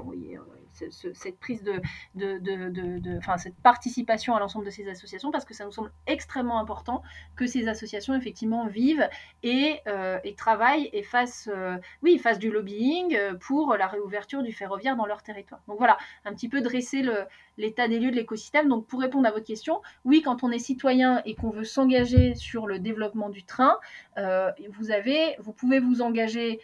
Euh, cette prise de, de, de, enfin, cette participation à l'ensemble de ces associations parce que ça nous semble extrêmement important que ces associations effectivement vivent et, euh, travaillent et fassent, oui, fassent du lobbying pour la réouverture du ferroviaire dans leur territoire. Donc voilà, un petit peu dresser l'état des lieux de l'écosystème. Donc pour répondre à votre question, oui, quand on est citoyen et qu'on veut s'engager sur le développement du train, euh, vous, avez, vous pouvez vous engager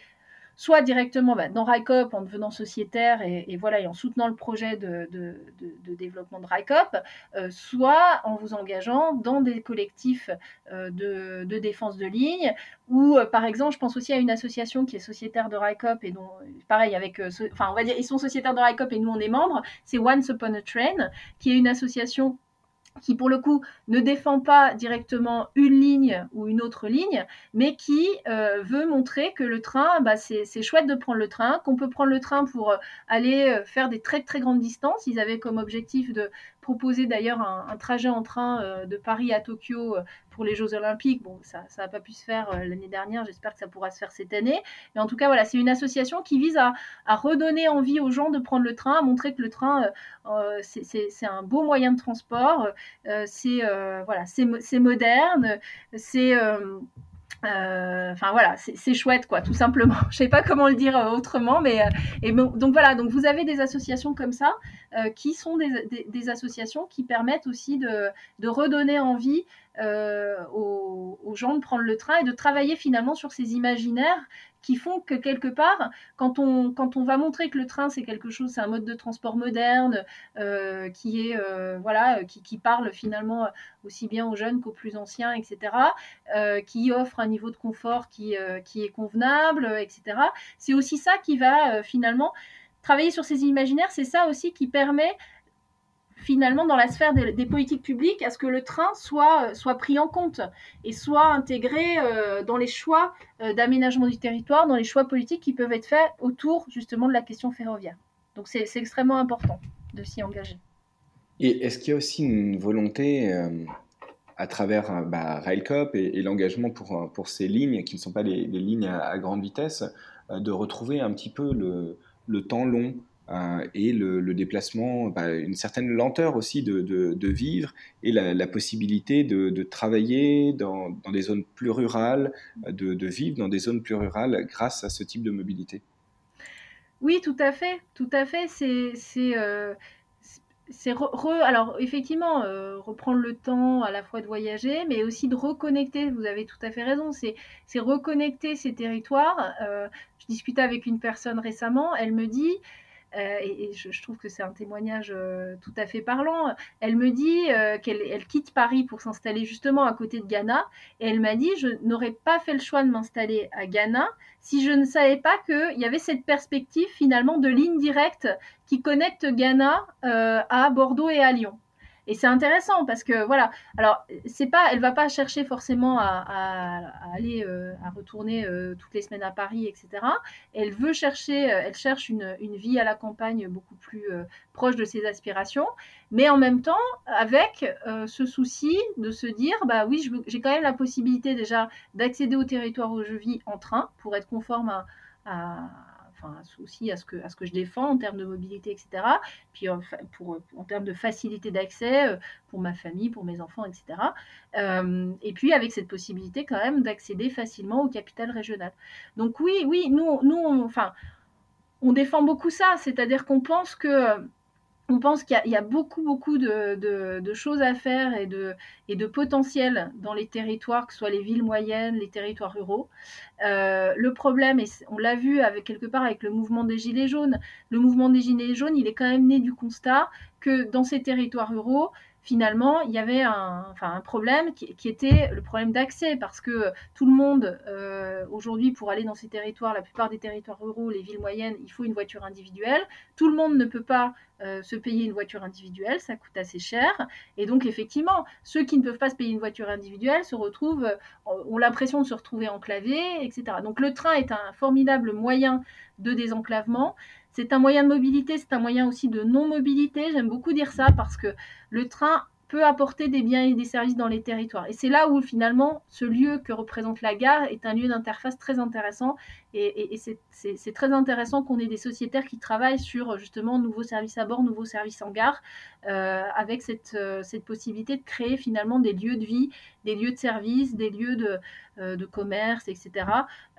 soit directement bah, dans RICOP en devenant sociétaire et, voilà, et en soutenant le projet de, développement de RICOP, euh, soit en vous engageant dans des collectifs euh, de, défense de ligne, ou par exemple, je pense aussi à une association qui est sociétaire de RICOP et dont, pareil, avec, enfin, on va dire, ils sont sociétaires de RICOP et nous on est membres, c'est Once Upon a Train, qui est une association qui pour le coup ne défend pas directement une ligne ou une autre ligne, mais qui euh, veut montrer que le train, bah, c'est chouette de prendre le train, qu'on peut prendre le train pour euh, aller euh, faire des très très grandes distances. Ils avaient comme objectif de proposé d'ailleurs un, trajet en train euh, de Paris à Tokyo euh, pour les Jeux Olympiques. Bon, ça n'a pas pu se faire euh, l'année dernière, j'espère que ça pourra se faire cette année. Mais en tout cas, voilà, c'est une association qui vise à, redonner envie aux gens de prendre le train, à montrer que le train, c'est un beau moyen de transport, c'est voilà, c'est moderne, c'est enfin voilà, c'est chouette quoi, tout simplement. Je sais pas comment le dire euh, autrement, mais euh, donc voilà, donc vous avez des associations comme ça qui sont des, associations qui permettent aussi de, redonner envie aux, gens de prendre le train et de travailler finalement sur ces imaginaires qui font que quelque part, quand on, va montrer que le train c'est quelque chose, c'est un mode de transport moderne, euh, qui est euh, voilà, qui, qui, parle finalement aussi bien aux jeunes qu'aux plus anciens, etc., euh, qui offre un niveau de confort qui, qui est convenable, etc. C'est aussi ça qui va finalement travailler sur ces imaginaires, c'est ça aussi qui permet finalement dans la sphère des, politiques publiques à ce que le train soit, soit pris en compte et soit intégré euh, dans les choix euh, d'aménagement du territoire, dans les choix politiques qui peuvent être faits autour justement de la question ferroviaire. Donc c'est extrêmement important de s'y engager. Et est-ce qu'il y a aussi une volonté euh, à travers bah, Railcop et, l'engagement pour, pour ces lignes qui ne sont pas les, lignes à, grande vitesse, de retrouver un petit peu le temps long euh, et le, déplacement, bah, une certaine lenteur aussi de, vivre et la, possibilité de, travailler dans, des zones plus rurales, de, vivre dans des zones plus rurales grâce à ce type de mobilité. Oui, tout à fait, tout à fait. C'est, euh, alors effectivement euh, reprendre le temps à la fois de voyager, mais aussi de reconnecter. Vous avez tout à fait raison. C'est reconnecter ces territoires. je discutais avec une personne récemment. Elle me dit euh, et, je, trouve que c'est un témoignage euh, tout à fait parlant. Elle me dit euh, qu'elle quitte Paris pour s'installer justement à côté de Ghana, et elle m'a dit je n'aurais pas fait le choix de m'installer à Ghana si je ne savais pas qu'il y avait cette perspective finalement de ligne directe qui connecte Ghana à Bordeaux et à Lyon. Et c'est intéressant parce que voilà, alors c'est pas, elle va pas chercher forcément à, aller, euh, à retourner euh, toutes les semaines à Paris, etc. Elle veut chercher, euh, elle cherche une, une, vie à la campagne beaucoup plus proche de ses aspirations, mais en même temps avec ce souci de se dire, bah oui, j'ai quand même la possibilité déjà d'accéder au territoire où je vis en train pour être conforme à enfin, aussi à ce, que, à ce que je défends en termes de mobilité, etc. Puis pour, en termes de facilité d'accès euh, pour ma famille, pour mes enfants, etc. Euh, et puis avec cette possibilité quand même d'accéder facilement au capital régional. Donc oui, oui, nous, nous enfin, on défend beaucoup ça, c'est-à-dire qu'on pense que on pense qu'il y, a beaucoup, beaucoup de, choses à faire et de, potentiel dans les territoires, que ce soit les villes moyennes, les territoires ruraux. Euh, le problème, et on l'a vu avec quelque part avec le mouvement des Gilets jaunes, le mouvement des Gilets jaunes, il est quand même né du constat que dans ces territoires ruraux, finalement, il y avait un, problème qui, était le problème d'accès, parce que tout le monde, euh, aujourd'hui, pour aller dans ces territoires, la plupart des territoires ruraux, les villes moyennes, il faut une voiture individuelle. Tout le monde ne peut pas euh, se payer une voiture individuelle, ça coûte assez cher. Et donc, effectivement, ceux qui ne peuvent pas se payer une voiture individuelle se retrouvent, euh, ont l'impression de se retrouver enclavés, etc. Donc, le train est un formidable moyen de désenclavement. C'est un moyen de mobilité, c'est un moyen aussi de non-mobilité. J'aime beaucoup dire ça parce que le train peut apporter des biens et des services dans les territoires. Et c'est là où finalement ce lieu que représente la gare est un lieu d'interface très intéressant. Et, c'est très intéressant qu'on ait des sociétaires qui travaillent sur justement nouveaux services à bord, nouveaux services en gare, euh, avec euh, cette, possibilité de créer finalement des lieux de vie, des lieux de service, des lieux de, euh, de commerce, etc.,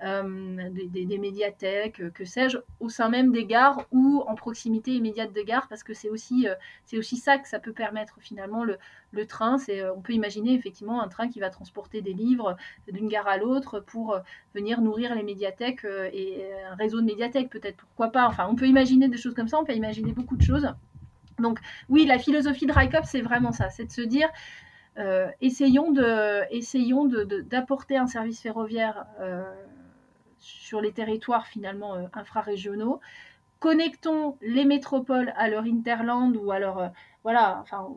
des, des, médiathèques, que sais-je, au sein même des gares ou en proximité immédiate des gares, parce que c'est aussi, aussi ça que ça peut permettre finalement le, le train, c'est, euh, on peut imaginer effectivement un train qui va transporter des livres d'une gare à l'autre pour euh, venir nourrir les médiathèques euh, et un réseau de médiathèques peut-être, pourquoi pas. Enfin, on peut imaginer des choses comme ça, on peut imaginer beaucoup de choses. Donc oui, la philosophie de RICOP, c'est vraiment ça, c'est de se dire, essayons de, essayons d'apporter un service ferroviaire sur les territoires finalement infrarégionaux. Connectons les métropoles à leur interland ou à leur voilà, enfin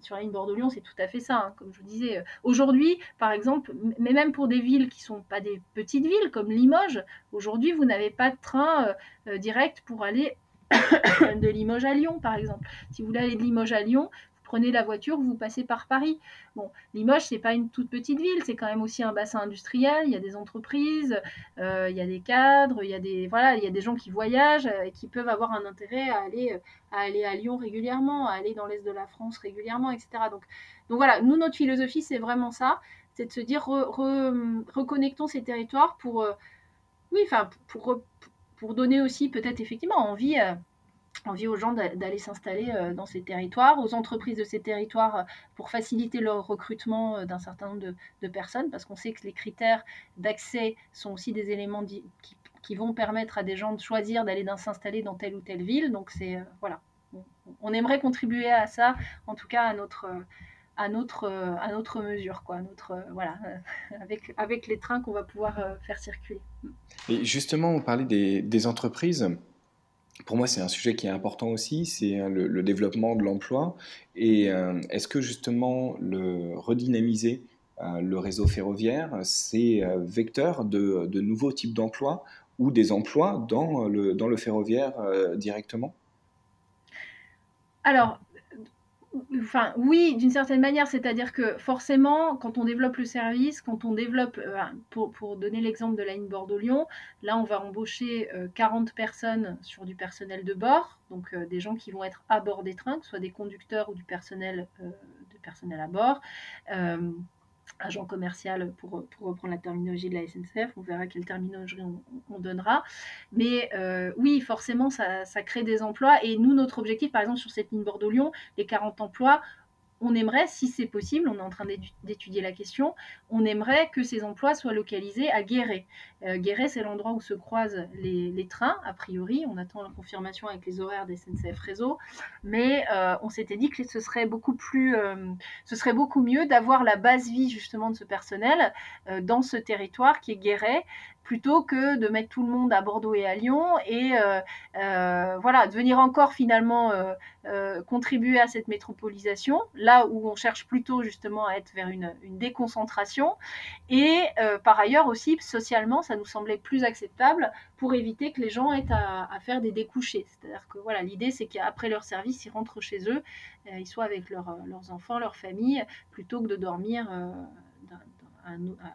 sur la ligne Bordeaux-Lyon, c'est tout à fait ça. Hein, comme je vous disais, euh, aujourd'hui, par exemple, mais même pour des villes qui ne sont pas des petites villes comme Limoges, aujourd'hui, vous n'avez pas de train euh, euh, direct pour aller de Limoges à Lyon, par exemple. Si vous voulez aller de Limoges à Lyon, prenez la voiture, vous passez par Paris. Bon, Limoges, c'est pas une toute petite ville, c'est quand même aussi un bassin industriel. Il y a des entreprises, euh, il y a des cadres, il y a des voilà, il y a des gens qui voyagent euh, et qui peuvent avoir un intérêt à aller euh, à aller à Lyon régulièrement, à aller dans l'est de la France régulièrement, etc. Donc, donc voilà, nous notre philosophie, c'est vraiment ça, c'est de se dire reconnectons ces territoires pour oui, enfin pour pour donner aussi peut-être effectivement envie envie aux gens d'aller s'installer euh, dans ces territoires, aux entreprises de ces territoires euh, pour faciliter leur recrutement euh, d'un certain nombre de, personnes, parce qu'on sait que les critères d'accès sont aussi des éléments qui, vont permettre à des gens de choisir d'aller s'installer dans telle ou telle ville. Donc c'est voilà, on, aimerait contribuer à ça, en tout cas à notre à notre, à notre mesure, quoi, notre, voilà, avec, avec les trains qu'on va pouvoir faire circuler. Et justement, on parlait des entreprises pour moi, c'est un sujet qui est important aussi, c'est euh, le, développement de l'emploi. Et euh, est-ce que justement le redynamiser euh, le réseau ferroviaire, c'est vecteur de, de, nouveaux types d'emplois ou des emplois dans le, dans le ferroviaire directement? Alors, Oui, d'une certaine manière, c'est-à-dire que forcément, quand on développe le service, quand on développe, euh, pour, donner l'exemple de la ligne Bordeaux-Lyon, là, on va embaucher 40 euh, personnes sur du personnel de bord, donc euh, des gens qui vont être à bord des trains, que ce soit des conducteurs ou du personnel à bord agent commercial pour, pour, reprendre la terminologie de la SNCF, on verra quelle terminologie on, donnera. Mais euh, oui, forcément, ça, ça, crée des emplois. Et nous, notre objectif, par exemple, sur cette ligne Bordeaux-Lyon, les 40 emplois, on aimerait, si c'est possible, on est en train d'étudier la question, on aimerait que ces emplois soient localisés à Guéret. Euh, Guéret, c'est l'endroit où se croisent les, trains, a priori. On attend la confirmation avec les horaires des SNCF Réseau. Mais euh, on s'était dit que ce serait beaucoup euh, ce serait beaucoup mieux d'avoir la base vie justement de ce personnel dans ce territoire qui est Guéret, plutôt que de mettre tout le monde à Bordeaux et à Lyon et euh, euh, voilà, de venir encore finalement euh, contribuer à cette métropolisation, là où on cherche plutôt justement à être vers une, déconcentration. Et par ailleurs aussi, socialement, ça nous semblait plus acceptable pour éviter que les gens aient à, faire des découchés. C'est-à-dire que voilà, l'idée c'est qu'après leur service, ils rentrent chez eux, ils soient avec leurs enfants, leur famille, plutôt que de dormir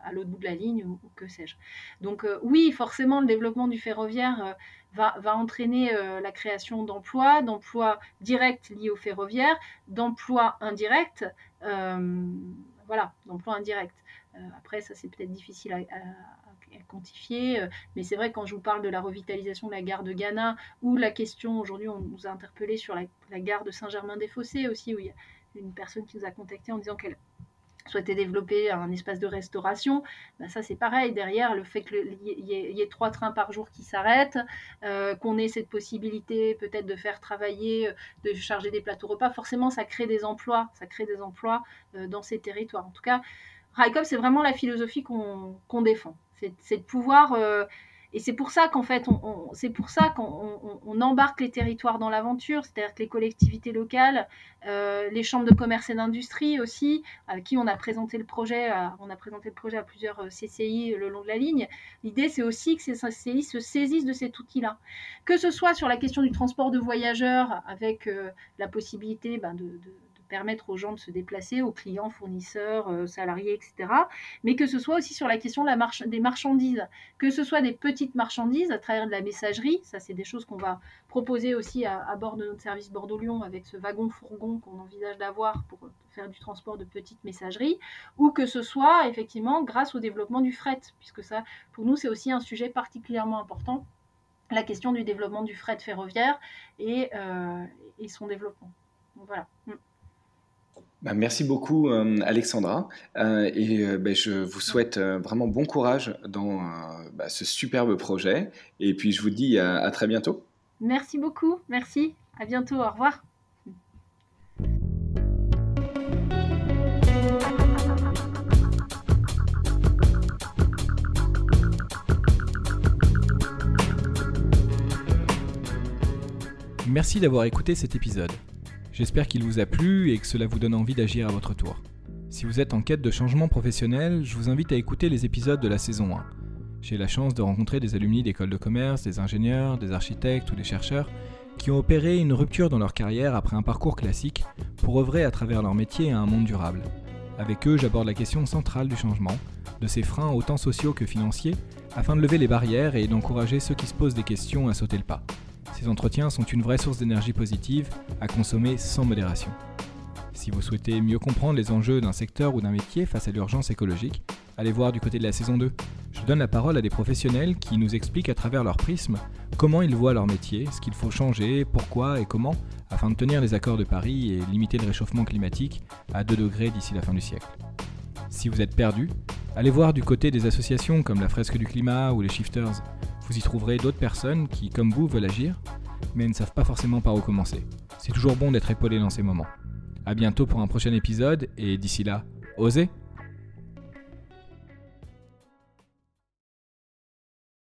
à, l'autre bout de la ligne ou, que sais-je. Donc euh, oui, forcément, le développement du ferroviaire euh, va, entraîner euh, la création d'emplois, d'emplois directs liés au ferroviaire, d'emplois indirects, voilà, d'emplois indirects. après, ça c'est peut-être difficile à, quantifié. Mais c'est vrai, quand je vous parle de la revitalisation de la gare de Ghana, ou la question, aujourd'hui, on nous a interpellé sur la, la gare de Saint-Germain-des-Fossés aussi, où il y a une personne qui nous a contacté en disant qu'elle souhaitait développer un espace de restauration, ben ça c'est pareil. Derrière, le fait qu'il y, y, ait trois trains par jour qui s'arrêtent, euh, qu'on ait cette possibilité peut-être de faire travailler, de charger des plateaux repas, forcément ça crée des emplois, ça crée des emplois euh, dans ces territoires. En tout cas, RICOP, c'est vraiment la philosophie qu'on qu défend. C'est de pouvoir euh, et c'est pour ça qu'en fait, on, c'est pour ça qu'on on, embarque les territoires dans l'aventure, c'est-à-dire que les collectivités locales, euh, les chambres de commerce et d'industrie aussi, à qui on a présenté le projet, à, on a présenté le projet à plusieurs euh, CCI le long de la ligne. L'idée, c'est aussi que ces CCI se saisissent de cet outil-là, que ce soit sur la question du transport de voyageurs, avec euh, la possibilité ben, de permettre aux gens de se déplacer, aux clients, fournisseurs, euh, salariés, etc. Mais que ce soit aussi sur la question des marchandises, que ce soit des petites marchandises à travers de la messagerie, ça c'est des choses qu'on va proposer aussi à, bord de notre service Bordeaux-Lyon avec ce wagon-fourgon qu'on envisage d'avoir pour faire du transport de petites messageries, ou que ce soit effectivement grâce au développement du fret, puisque ça pour nous c'est aussi un sujet particulièrement important la question du développement du fret ferroviaire et, euh, et son développement. Voilà. Bah, merci beaucoup euh, Alexandra euh, et euh, bah, je vous souhaite euh, vraiment bon courage dans euh, bah, ce superbe projet et puis je vous dis à, à, très bientôt. Merci beaucoup, merci, à bientôt, au revoir. Merci d'avoir écouté cet épisode. J'espère qu'il vous a plu et que cela vous donne envie d'agir à votre tour. Si vous êtes en quête de changement professionnel, je vous invite à écouter les épisodes de la saison 1. J'ai la chance de rencontrer des alumni d'écoles de commerce, des ingénieurs, des architectes ou des chercheurs qui ont opéré une rupture dans leur carrière après un parcours classique pour œuvrer à travers leur métier à un monde durable. Avec eux, j'aborde la question centrale du changement, de ses freins autant sociaux que financiers, afin de lever les barrières et d'encourager ceux qui se posent des questions à sauter le pas. Ces entretiens sont une vraie source d'énergie positive à consommer sans modération. Si vous souhaitez mieux comprendre les enjeux d'un secteur ou d'un métier face à l'urgence écologique, allez voir du côté de la saison 2. Je donne la parole à des professionnels qui nous expliquent à travers leur prisme comment ils voient leur métier, ce qu'il faut changer, pourquoi et comment, afin de tenir les accords de Paris et limiter le réchauffement climatique à 2 degrés d'ici la fin du siècle. Si vous êtes perdu, allez voir du côté des associations comme la Fresque du Climat ou les Shifters. Vous y trouverez d'autres personnes qui, comme vous, veulent agir, mais ne savent pas forcément par où commencer. C'est toujours bon d'être épaulé dans ces moments. A bientôt pour un prochain épisode, et d'ici là, osez